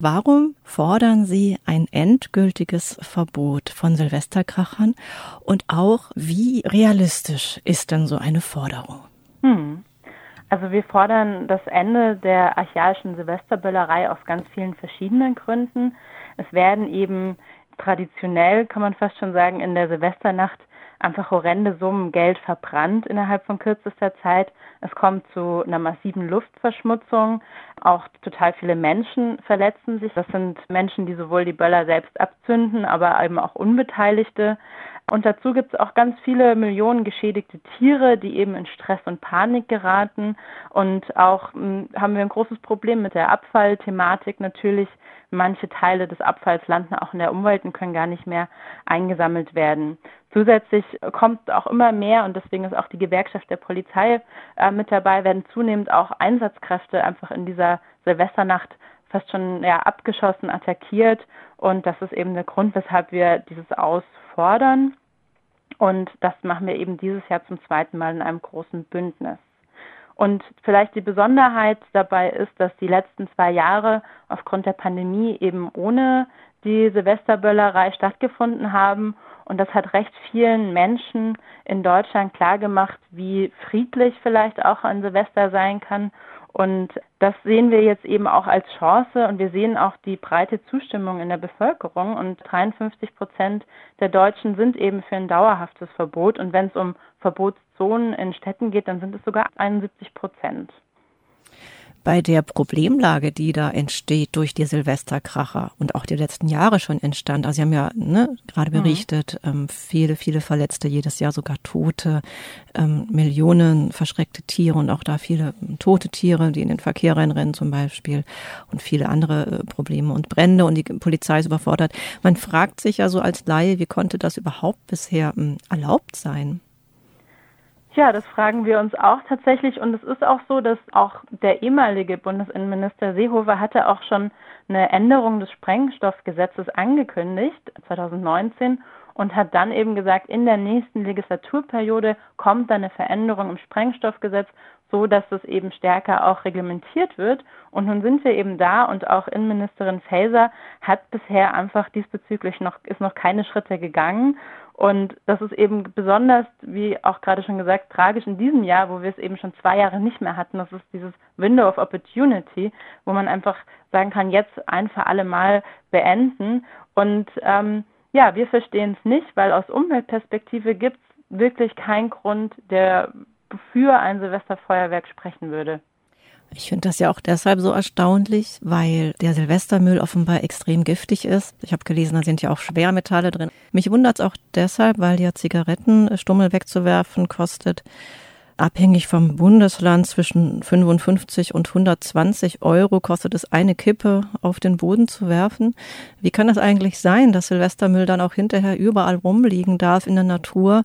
Warum fordern Sie ein endgültiges Verbot von Silvesterkrachern und auch wie realistisch ist denn so eine Forderung? Hm. Also wir fordern das Ende der archaischen Silvesterböllerei aus ganz vielen verschiedenen Gründen. Es werden eben traditionell, kann man fast schon sagen, in der Silvesternacht einfach horrende Summen Geld verbrannt innerhalb von kürzester Zeit. Es kommt zu einer massiven Luftverschmutzung. Auch total viele Menschen verletzen sich. Das sind Menschen, die sowohl die Böller selbst abzünden, aber eben auch Unbeteiligte. Und dazu gibt es auch ganz viele Millionen geschädigte Tiere, die eben in Stress und Panik geraten. Und auch mh, hm, haben wir ein großes Problem mit der Abfallthematik natürlich. Manche Teile des Abfalls landen auch in der Umwelt und können gar nicht mehr eingesammelt werden. Zusätzlich kommt auch immer mehr, und deswegen ist auch die Gewerkschaft der Polizei äh, mit dabei, werden zunehmend auch Einsatzkräfte einfach in dieser Silvesternacht fast schon ja, abgeschossen, attackiert. Und das ist eben der Grund, weshalb wir dieses ausfordern. Und das machen wir eben dieses Jahr zum zweiten Mal in einem großen Bündnis. Und vielleicht die Besonderheit dabei ist, dass die letzten zwei Jahre aufgrund der Pandemie eben ohne die Silvesterböllerei stattgefunden haben. Und das hat recht vielen Menschen in Deutschland klargemacht, wie friedlich vielleicht auch ein Silvester sein kann und das sehen wir jetzt eben auch als Chance. Und wir sehen auch die breite Zustimmung in der Bevölkerung. Und 53 Prozent der Deutschen sind eben für ein dauerhaftes Verbot. Und wenn es um Verbotszonen in Städten geht, dann sind es sogar 71 Prozent bei der Problemlage, die da entsteht durch die Silvesterkracher und auch die letzten Jahre schon entstand. Also Sie haben ja ne, gerade mhm. berichtet, mhm. ähm, viele, viele Verletzte, jedes Jahr sogar Tote, ähm, Millionen verschreckte Tiere und auch da viele tote Tiere, die in den Verkehr reinrennen zum Beispiel und viele andere äh, Probleme und Brände und die Polizei ist überfordert. Man fragt sich ja so als Laie, wie konnte das überhaupt bisher ähm, erlaubt sein? Ja, das fragen wir uns auch tatsächlich. Und es ist auch so, dass auch der ehemalige Bundesinnenminister Seehofer hatte auch schon eine Änderung des Sprengstoffgesetzes angekündigt, 2019, und hat dann eben gesagt, in der nächsten Legislaturperiode kommt eine Veränderung im Sprengstoffgesetz, so dass es eben stärker auch reglementiert wird. Und nun sind wir eben da und auch Innenministerin Faeser hat bisher einfach diesbezüglich noch, ist noch keine Schritte gegangen. Und das ist eben besonders, wie auch gerade schon gesagt, tragisch in diesem Jahr, wo wir es eben schon zwei Jahre nicht mehr hatten. Das ist dieses Window of Opportunity, wo man einfach sagen kann, jetzt ein für alle Mal beenden. Und ähm, ja, wir verstehen es nicht, weil aus Umweltperspektive gibt es wirklich keinen Grund, der für ein Silvesterfeuerwerk sprechen würde. Ich finde das ja auch deshalb so erstaunlich, weil der Silvestermüll offenbar extrem giftig ist. Ich habe gelesen, da sind ja auch Schwermetalle drin. Mich wundert es auch deshalb, weil ja Zigarettenstummel wegzuwerfen kostet abhängig vom Bundesland zwischen 55 und 120 Euro kostet es eine Kippe auf den Boden zu werfen. Wie kann das eigentlich sein, dass Silvestermüll dann auch hinterher überall rumliegen darf in der Natur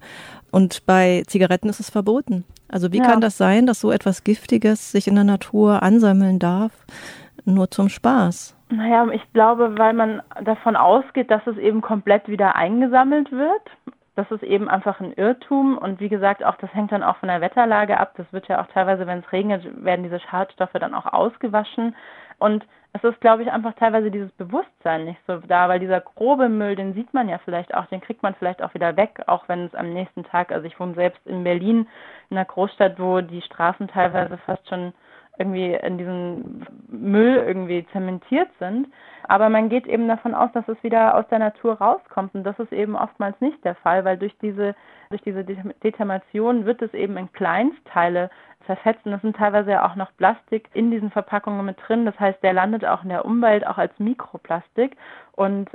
und bei Zigaretten ist es verboten? Also wie ja. kann das sein, dass so etwas Giftiges sich in der Natur ansammeln darf, nur zum Spaß? Naja, ich glaube, weil man davon ausgeht, dass es eben komplett wieder eingesammelt wird. Das ist eben einfach ein Irrtum und wie gesagt, auch das hängt dann auch von der Wetterlage ab. Das wird ja auch teilweise, wenn es regnet, werden diese Schadstoffe dann auch ausgewaschen. Und es ist, glaube ich, einfach teilweise dieses Bewusstsein nicht so da, weil dieser grobe Müll, den sieht man ja vielleicht auch, den kriegt man vielleicht auch wieder weg, auch wenn es am nächsten Tag, also ich wohne selbst in Berlin, in einer Großstadt, wo die Straßen teilweise fast schon irgendwie in diesem Müll irgendwie zementiert sind. Aber man geht eben davon aus, dass es wieder aus der Natur rauskommt. Und das ist eben oftmals nicht der Fall, weil durch diese, durch diese Determation wird es eben in Kleinstteile zerfetzt. Und das sind teilweise ja auch noch Plastik in diesen Verpackungen mit drin. Das heißt, der landet auch in der Umwelt, auch als Mikroplastik. Und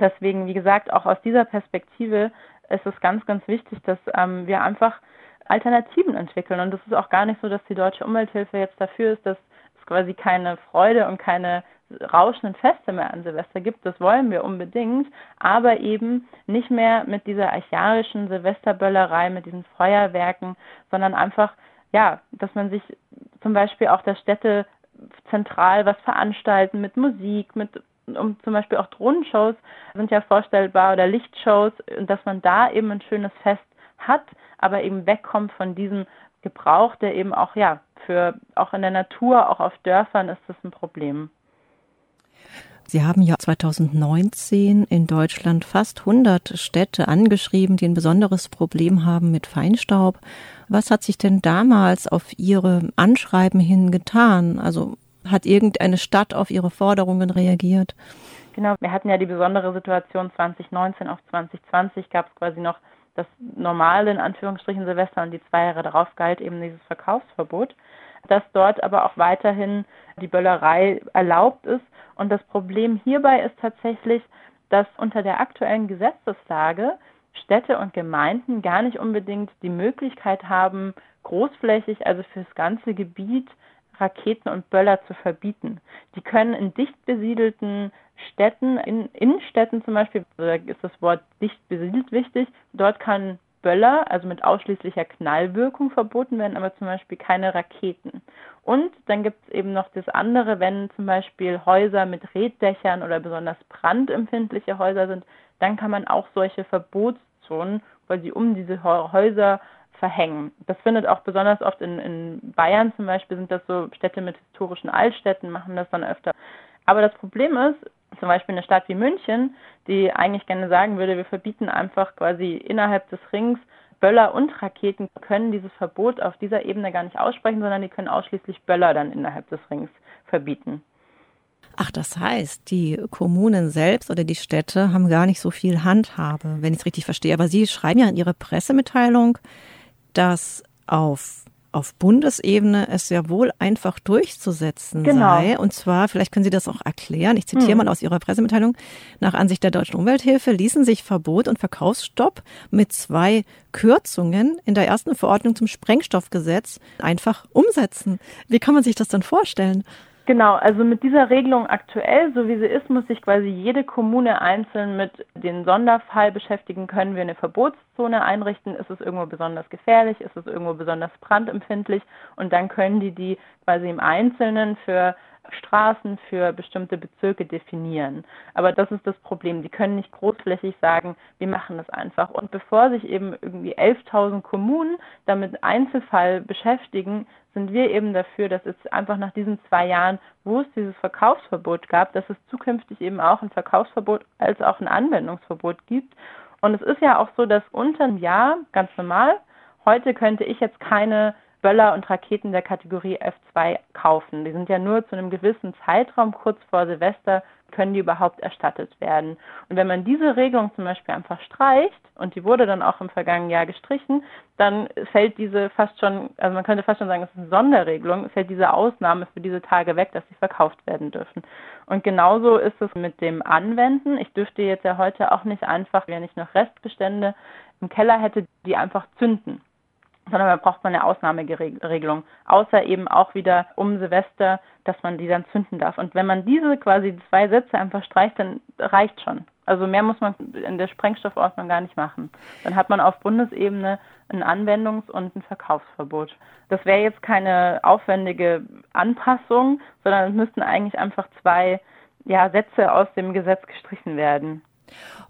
deswegen, wie gesagt, auch aus dieser Perspektive ist es ganz, ganz wichtig, dass ähm, wir einfach Alternativen entwickeln. Und es ist auch gar nicht so, dass die Deutsche Umwelthilfe jetzt dafür ist, dass es quasi keine Freude und keine rauschenden Feste mehr an Silvester gibt. Das wollen wir unbedingt, aber eben nicht mehr mit dieser archaischen Silvesterböllerei, mit diesen Feuerwerken, sondern einfach, ja, dass man sich zum Beispiel auch der Städte zentral was veranstalten mit Musik, mit um zum Beispiel auch Drohnenshows sind ja vorstellbar oder Lichtshows, dass man da eben ein schönes Fest hat, aber eben wegkommt von diesem Gebrauch, der eben auch, ja, für, auch in der Natur, auch auf Dörfern ist das ein Problem. Sie haben ja 2019 in Deutschland fast 100 Städte angeschrieben, die ein besonderes Problem haben mit Feinstaub. Was hat sich denn damals auf Ihre Anschreiben hin getan? Also hat irgendeine Stadt auf Ihre Forderungen reagiert? Genau, wir hatten ja die besondere Situation 2019 auf 2020 gab es quasi noch das normale, in Anführungsstrichen, Silvester und die zwei Jahre darauf galt eben dieses Verkaufsverbot, dass dort aber auch weiterhin die Böllerei erlaubt ist. Und das Problem hierbei ist tatsächlich, dass unter der aktuellen Gesetzeslage Städte und Gemeinden gar nicht unbedingt die Möglichkeit haben, großflächig, also für das ganze Gebiet, Raketen und Böller zu verbieten. Die können in dicht besiedelten Städten, in Innenstädten zum Beispiel, da ist das Wort dicht besiedelt wichtig, dort kann Böller, also mit ausschließlicher Knallwirkung verboten werden, aber zum Beispiel keine Raketen. Und dann gibt es eben noch das andere, wenn zum Beispiel Häuser mit Reddächern oder besonders brandempfindliche Häuser sind, dann kann man auch solche Verbotszonen, weil sie um diese Häuser verhängen. Das findet auch besonders oft in, in Bayern zum Beispiel, sind das so Städte mit historischen Altstädten, machen das dann öfter. Aber das Problem ist, zum Beispiel eine Stadt wie München, die eigentlich gerne sagen würde, wir verbieten einfach quasi innerhalb des Rings Böller und Raketen, können dieses Verbot auf dieser Ebene gar nicht aussprechen, sondern die können ausschließlich Böller dann innerhalb des Rings verbieten. Ach, das heißt, die Kommunen selbst oder die Städte haben gar nicht so viel Handhabe, wenn ich es richtig verstehe. Aber Sie schreiben ja in Ihrer Pressemitteilung, dass auf auf Bundesebene es ja wohl einfach durchzusetzen genau. sei. Und zwar, vielleicht können Sie das auch erklären, ich zitiere hm. mal aus Ihrer Pressemitteilung, nach Ansicht der Deutschen Umwelthilfe ließen sich Verbot und Verkaufsstopp mit zwei Kürzungen in der ersten Verordnung zum Sprengstoffgesetz einfach umsetzen. Wie kann man sich das dann vorstellen? Genau, also mit dieser Regelung aktuell, so wie sie ist, muss sich quasi jede Kommune einzeln mit dem Sonderfall beschäftigen. Können wir eine Verbotszone einrichten? Ist es irgendwo besonders gefährlich? Ist es irgendwo besonders brandempfindlich? Und dann können die die quasi im Einzelnen für Straßen für bestimmte Bezirke definieren. Aber das ist das Problem. Die können nicht großflächig sagen, wir machen das einfach. Und bevor sich eben irgendwie 11.000 Kommunen damit Einzelfall beschäftigen, sind wir eben dafür, dass es einfach nach diesen zwei Jahren, wo es dieses Verkaufsverbot gab, dass es zukünftig eben auch ein Verkaufsverbot als auch ein Anwendungsverbot gibt. Und es ist ja auch so, dass unter einem Jahr, ganz normal, heute könnte ich jetzt keine Böller und Raketen der Kategorie F2 kaufen. Die sind ja nur zu einem gewissen Zeitraum kurz vor Silvester können die überhaupt erstattet werden. Und wenn man diese Regelung zum Beispiel einfach streicht, und die wurde dann auch im vergangenen Jahr gestrichen, dann fällt diese fast schon, also man könnte fast schon sagen, es ist eine Sonderregelung, fällt diese Ausnahme für diese Tage weg, dass sie verkauft werden dürfen. Und genauso ist es mit dem Anwenden. Ich dürfte jetzt ja heute auch nicht einfach, wenn ich noch Restbestände im Keller hätte, die einfach zünden sondern da braucht man eine Ausnahmeregelung. Außer eben auch wieder um Silvester, dass man die dann zünden darf. Und wenn man diese quasi zwei Sätze einfach streicht, dann reicht schon. Also mehr muss man in der Sprengstoffordnung gar nicht machen. Dann hat man auf Bundesebene ein Anwendungs- und ein Verkaufsverbot. Das wäre jetzt keine aufwendige Anpassung, sondern es müssten eigentlich einfach zwei ja, Sätze aus dem Gesetz gestrichen werden.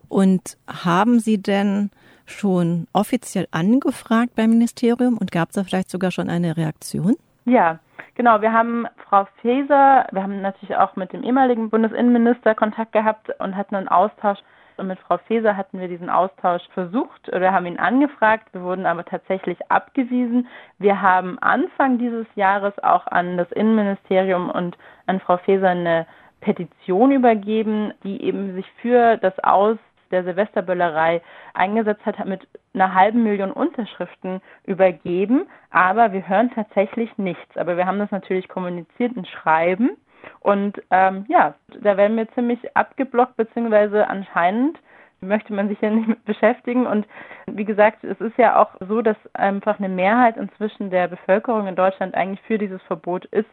Und haben Sie denn schon offiziell angefragt beim Ministerium und gab es da vielleicht sogar schon eine Reaktion? Ja, genau. Wir haben Frau Faeser, wir haben natürlich auch mit dem ehemaligen Bundesinnenminister Kontakt gehabt und hatten einen Austausch. Und mit Frau Faeser hatten wir diesen Austausch versucht oder haben ihn angefragt. Wir wurden aber tatsächlich abgewiesen. Wir haben Anfang dieses Jahres auch an das Innenministerium und an Frau Faeser eine Petition übergeben, die eben sich für das Aus der Silvesterböllerei eingesetzt hat, hat mit einer halben Million Unterschriften übergeben. Aber wir hören tatsächlich nichts. Aber wir haben das natürlich kommuniziert in Schreiben. Und ähm, ja, da werden wir ziemlich abgeblockt, beziehungsweise anscheinend möchte man sich ja nicht mit beschäftigen. Und wie gesagt, es ist ja auch so, dass einfach eine Mehrheit inzwischen der Bevölkerung in Deutschland eigentlich für dieses Verbot ist.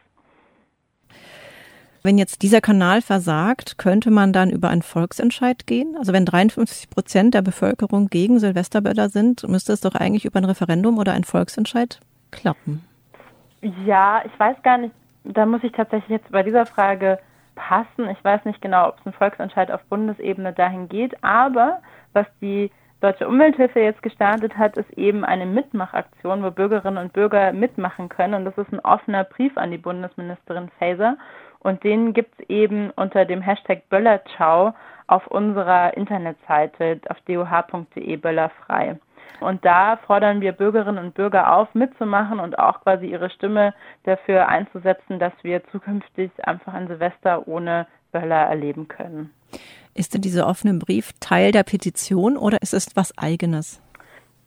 Wenn jetzt dieser Kanal versagt, könnte man dann über einen Volksentscheid gehen? Also wenn 53 Prozent der Bevölkerung gegen Silvesterböller sind, müsste es doch eigentlich über ein Referendum oder einen Volksentscheid klappen. Ja, ich weiß gar nicht, da muss ich tatsächlich jetzt bei dieser Frage passen. Ich weiß nicht genau, ob es ein Volksentscheid auf Bundesebene dahin geht, aber was die Deutsche Umwelthilfe jetzt gestartet hat, ist eben eine Mitmachaktion, wo Bürgerinnen und Bürger mitmachen können. Und das ist ein offener Brief an die Bundesministerin Faeser. Und den gibt es eben unter dem Hashtag Böllerciao auf unserer Internetseite auf doh.de böllerfrei. Und da fordern wir Bürgerinnen und Bürger auf, mitzumachen und auch quasi ihre Stimme dafür einzusetzen, dass wir zukünftig einfach ein Silvester ohne Böller erleben können. Ist denn dieser offene Brief Teil der Petition oder ist es was eigenes?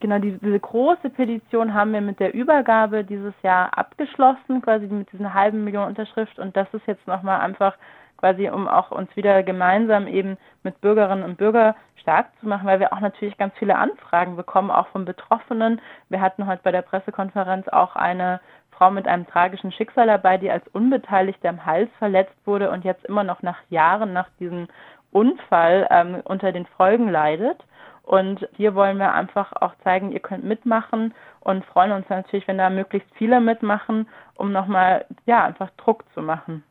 Genau, diese große Petition haben wir mit der Übergabe dieses Jahr abgeschlossen, quasi mit diesen halben Million Unterschrift. Und das ist jetzt nochmal einfach quasi, um auch uns wieder gemeinsam eben mit Bürgerinnen und Bürgern stark zu machen, weil wir auch natürlich ganz viele Anfragen bekommen, auch von Betroffenen. Wir hatten heute bei der Pressekonferenz auch eine Frau mit einem tragischen Schicksal dabei, die als Unbeteiligte am Hals verletzt wurde und jetzt immer noch nach Jahren nach diesem Unfall ähm, unter den Folgen leidet. Und hier wollen wir einfach auch zeigen, ihr könnt mitmachen und freuen uns natürlich, wenn da möglichst viele mitmachen, um nochmal, ja, einfach Druck zu machen.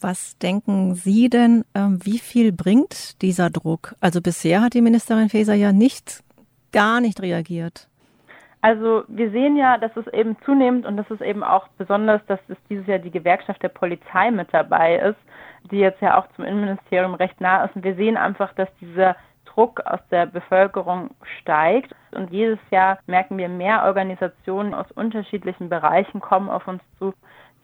Was denken Sie denn, ähm, wie viel bringt dieser Druck? Also bisher hat die Ministerin Faeser ja nicht, gar nicht reagiert. Also wir sehen ja, dass es eben zunehmend und das ist eben auch besonders, dass es dieses Jahr die Gewerkschaft der Polizei mit dabei ist, die jetzt ja auch zum Innenministerium recht nah ist. Und wir sehen einfach, dass dieser Druck aus der Bevölkerung steigt. Und jedes Jahr merken wir, mehr Organisationen aus unterschiedlichen Bereichen kommen auf uns zu.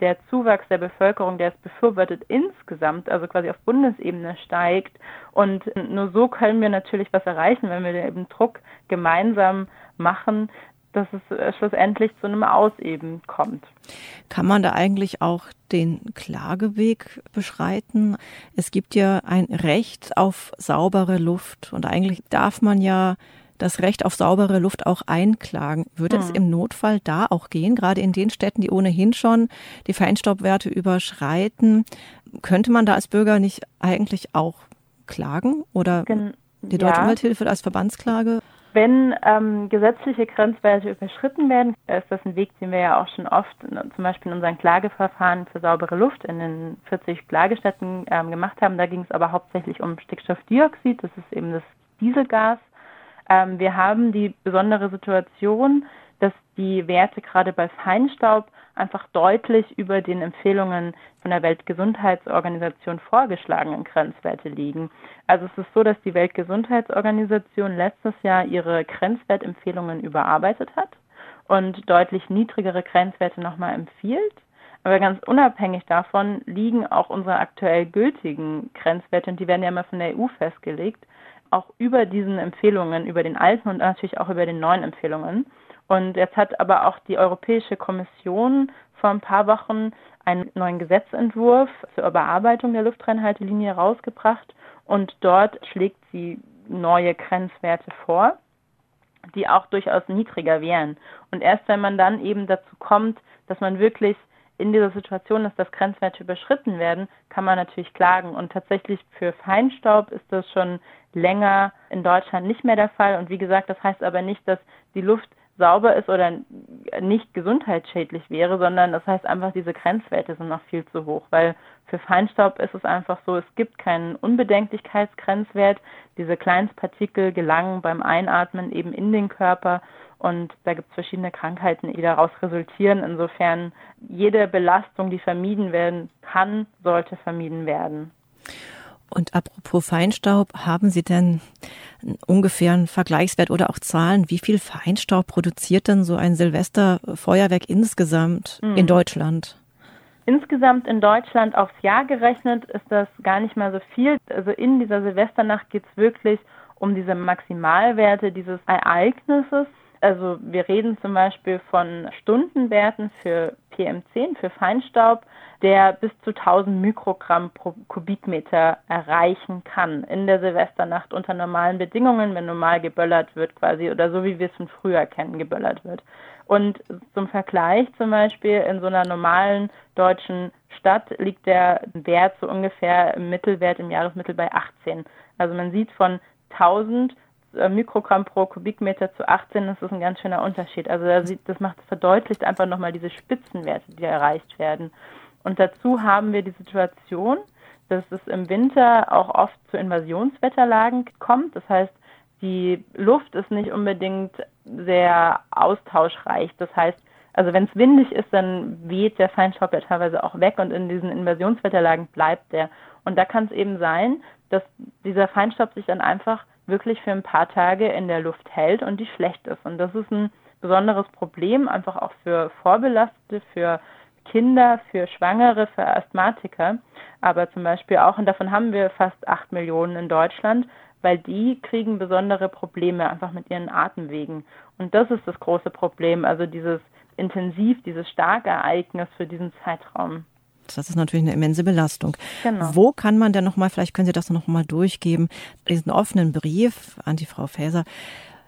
Der Zuwachs der Bevölkerung, der es befürwortet, insgesamt, also quasi auf Bundesebene steigt. Und nur so können wir natürlich was erreichen, wenn wir eben Druck gemeinsam machen, dass es äh, schlussendlich zu einem Auseben kommt. Kann man da eigentlich auch den Klageweg beschreiten? Es gibt ja ein Recht auf saubere Luft und eigentlich darf man ja das Recht auf saubere Luft auch einklagen. Würde hm. es im Notfall da auch gehen, gerade in den Städten, die ohnehin schon die Feinstaubwerte überschreiten? Könnte man da als Bürger nicht eigentlich auch klagen oder Gen die Deutsche ja. Umwelthilfe als Verbandsklage? Wenn ähm, gesetzliche Grenzwerte überschritten werden, ist das ein Weg, den wir ja auch schon oft zum Beispiel in unseren Klageverfahren für saubere Luft in den 40 Klagestätten ähm, gemacht haben. Da ging es aber hauptsächlich um Stickstoffdioxid, das ist eben das Dieselgas. Ähm, wir haben die besondere Situation, dass die Werte gerade bei Feinstaub einfach deutlich über den Empfehlungen von der Weltgesundheitsorganisation vorgeschlagenen Grenzwerte liegen. Also es ist so, dass die Weltgesundheitsorganisation letztes Jahr ihre Grenzwertempfehlungen überarbeitet hat und deutlich niedrigere Grenzwerte nochmal empfiehlt. Aber ganz unabhängig davon liegen auch unsere aktuell gültigen Grenzwerte, und die werden ja immer von der EU festgelegt, auch über diesen Empfehlungen, über den alten und natürlich auch über den neuen Empfehlungen. Und jetzt hat aber auch die Europäische Kommission vor ein paar Wochen einen neuen Gesetzentwurf zur Überarbeitung der Luftreinhaltelinie rausgebracht und dort schlägt sie neue Grenzwerte vor, die auch durchaus niedriger wären. Und erst wenn man dann eben dazu kommt, dass man wirklich in dieser Situation ist, dass Grenzwerte überschritten werden, kann man natürlich klagen. Und tatsächlich für Feinstaub ist das schon länger in Deutschland nicht mehr der Fall. Und wie gesagt, das heißt aber nicht, dass die Luft sauber ist oder nicht gesundheitsschädlich wäre, sondern das heißt einfach, diese Grenzwerte sind noch viel zu hoch, weil für Feinstaub ist es einfach so, es gibt keinen Unbedenklichkeitsgrenzwert. Diese Kleinstpartikel gelangen beim Einatmen eben in den Körper und da gibt es verschiedene Krankheiten, die daraus resultieren. Insofern jede Belastung, die vermieden werden kann, sollte vermieden werden. Und apropos Feinstaub, haben Sie denn ungefähr einen Vergleichswert oder auch Zahlen? Wie viel Feinstaub produziert denn so ein Silvesterfeuerwerk insgesamt mhm. in Deutschland? Insgesamt in Deutschland aufs Jahr gerechnet ist das gar nicht mal so viel. Also in dieser Silvesternacht geht es wirklich um diese Maximalwerte dieses Ereignisses. Also wir reden zum Beispiel von Stundenwerten für PM10, für Feinstaub, der bis zu 1000 Mikrogramm pro Kubikmeter erreichen kann in der Silvesternacht unter normalen Bedingungen, wenn normal geböllert wird quasi oder so wie wir es von früher kennen, geböllert wird. Und zum Vergleich zum Beispiel in so einer normalen deutschen Stadt liegt der Wert so ungefähr im Mittelwert im Jahresmittel bei 18. Also man sieht von 1000 äh, Mikrogramm pro Kubikmeter zu 18, das ist ein ganz schöner Unterschied. Also das macht verdeutlicht einfach nochmal diese Spitzenwerte, die erreicht werden. Und dazu haben wir die Situation, dass es im Winter auch oft zu Invasionswetterlagen kommt. Das heißt, die Luft ist nicht unbedingt sehr austauschreich. Das heißt, Also wenn es windig ist, dann weht der Feinstaub ja teilweise auch weg und in diesen Inversionswetterlagen bleibt der. Und da kann es eben sein, dass dieser Feinstaub sich dann einfach wirklich für ein paar Tage in der Luft hält und die schlecht ist. Und das ist ein besonderes Problem, einfach auch für Vorbelastete, für Kinder, für Schwangere, für Asthmatiker, aber zum Beispiel auch, und davon haben wir fast acht Millionen in Deutschland, weil die kriegen besondere Probleme einfach mit ihren Atemwegen. Und das ist das große Problem, also dieses intensiv, dieses starke Ereignis für diesen Zeitraum. Das ist natürlich eine immense Belastung. Genau. Wo kann man denn nochmal, vielleicht können Sie das nochmal durchgeben, diesen offenen Brief an die Frau Faeser,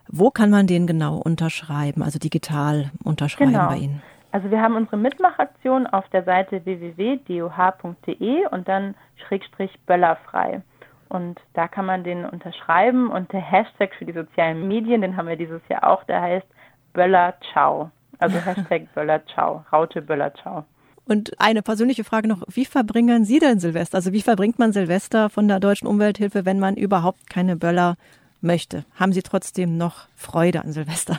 wo kann man den genau unterschreiben, also digital unterschreiben genau. bei Ihnen? Also wir haben unsere Mitmachaktion auf der Seite www.doh.de und dann Schrägstrich Böllerfrei. Und da kann man den unterschreiben und der Hashtag für die sozialen Medien, den haben wir dieses Jahr auch, der heißt Böller Ciao. Also Hashtag Böller Ciao, Raute Böller Ciao. Und eine persönliche Frage noch, wie verbringen Sie denn Silvester? Also wie verbringt man Silvester von der Deutschen Umwelthilfe, wenn man überhaupt keine Böller möchte? Haben Sie trotzdem noch Freude an Silvester?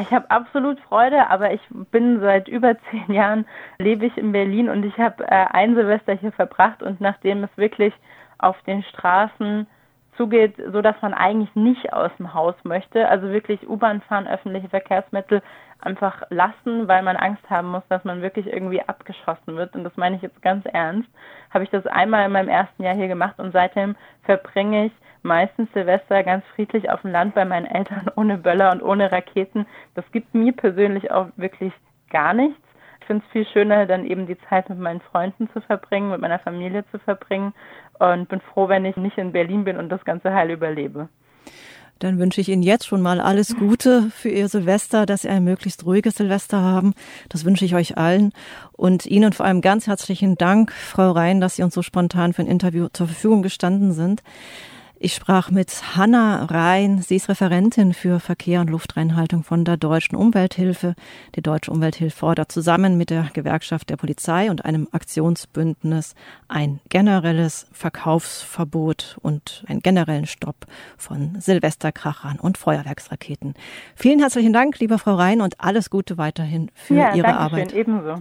Ich habe absolut Freude, aber ich bin seit über zehn Jahren, lebe ich in Berlin und ich habe äh, ein Silvester hier verbracht und nachdem es wirklich auf den Straßen zugeht, so dass man eigentlich nicht aus dem Haus möchte, also wirklich U-Bahn fahren, öffentliche Verkehrsmittel einfach lassen, weil man Angst haben muss, dass man wirklich irgendwie abgeschossen wird. Und das meine ich jetzt ganz ernst. Habe ich das einmal in meinem ersten Jahr hier gemacht und seitdem verbringe ich meistens Silvester ganz friedlich auf dem Land bei meinen Eltern ohne Böller und ohne Raketen. Das gibt mir persönlich auch wirklich gar nichts. Ich finde es viel schöner, dann eben die Zeit mit meinen Freunden zu verbringen, mit meiner Familie zu verbringen und bin froh, wenn ich nicht in Berlin bin und das ganze Heil überlebe. Dann wünsche ich Ihnen jetzt schon mal alles Gute für Ihr Silvester, dass Sie ein möglichst ruhiges Silvester haben. Das wünsche ich euch allen. Und Ihnen vor allem ganz herzlichen Dank, Frau Rhein, dass Sie uns so spontan für ein Interview zur Verfügung gestanden sind. Ich sprach mit Hanna Rhein. Sie ist Referentin für Verkehr und Luftreinhaltung von der Deutschen Umwelthilfe. Die Deutsche Umwelthilfe fordert zusammen mit der Gewerkschaft der Polizei und einem Aktionsbündnis ein generelles Verkaufsverbot und einen generellen Stopp von Silvesterkrachern und Feuerwerksraketen. Vielen herzlichen Dank, liebe Frau Rhein, und alles Gute weiterhin für ja, Ihre Arbeit. Schön, ebenso.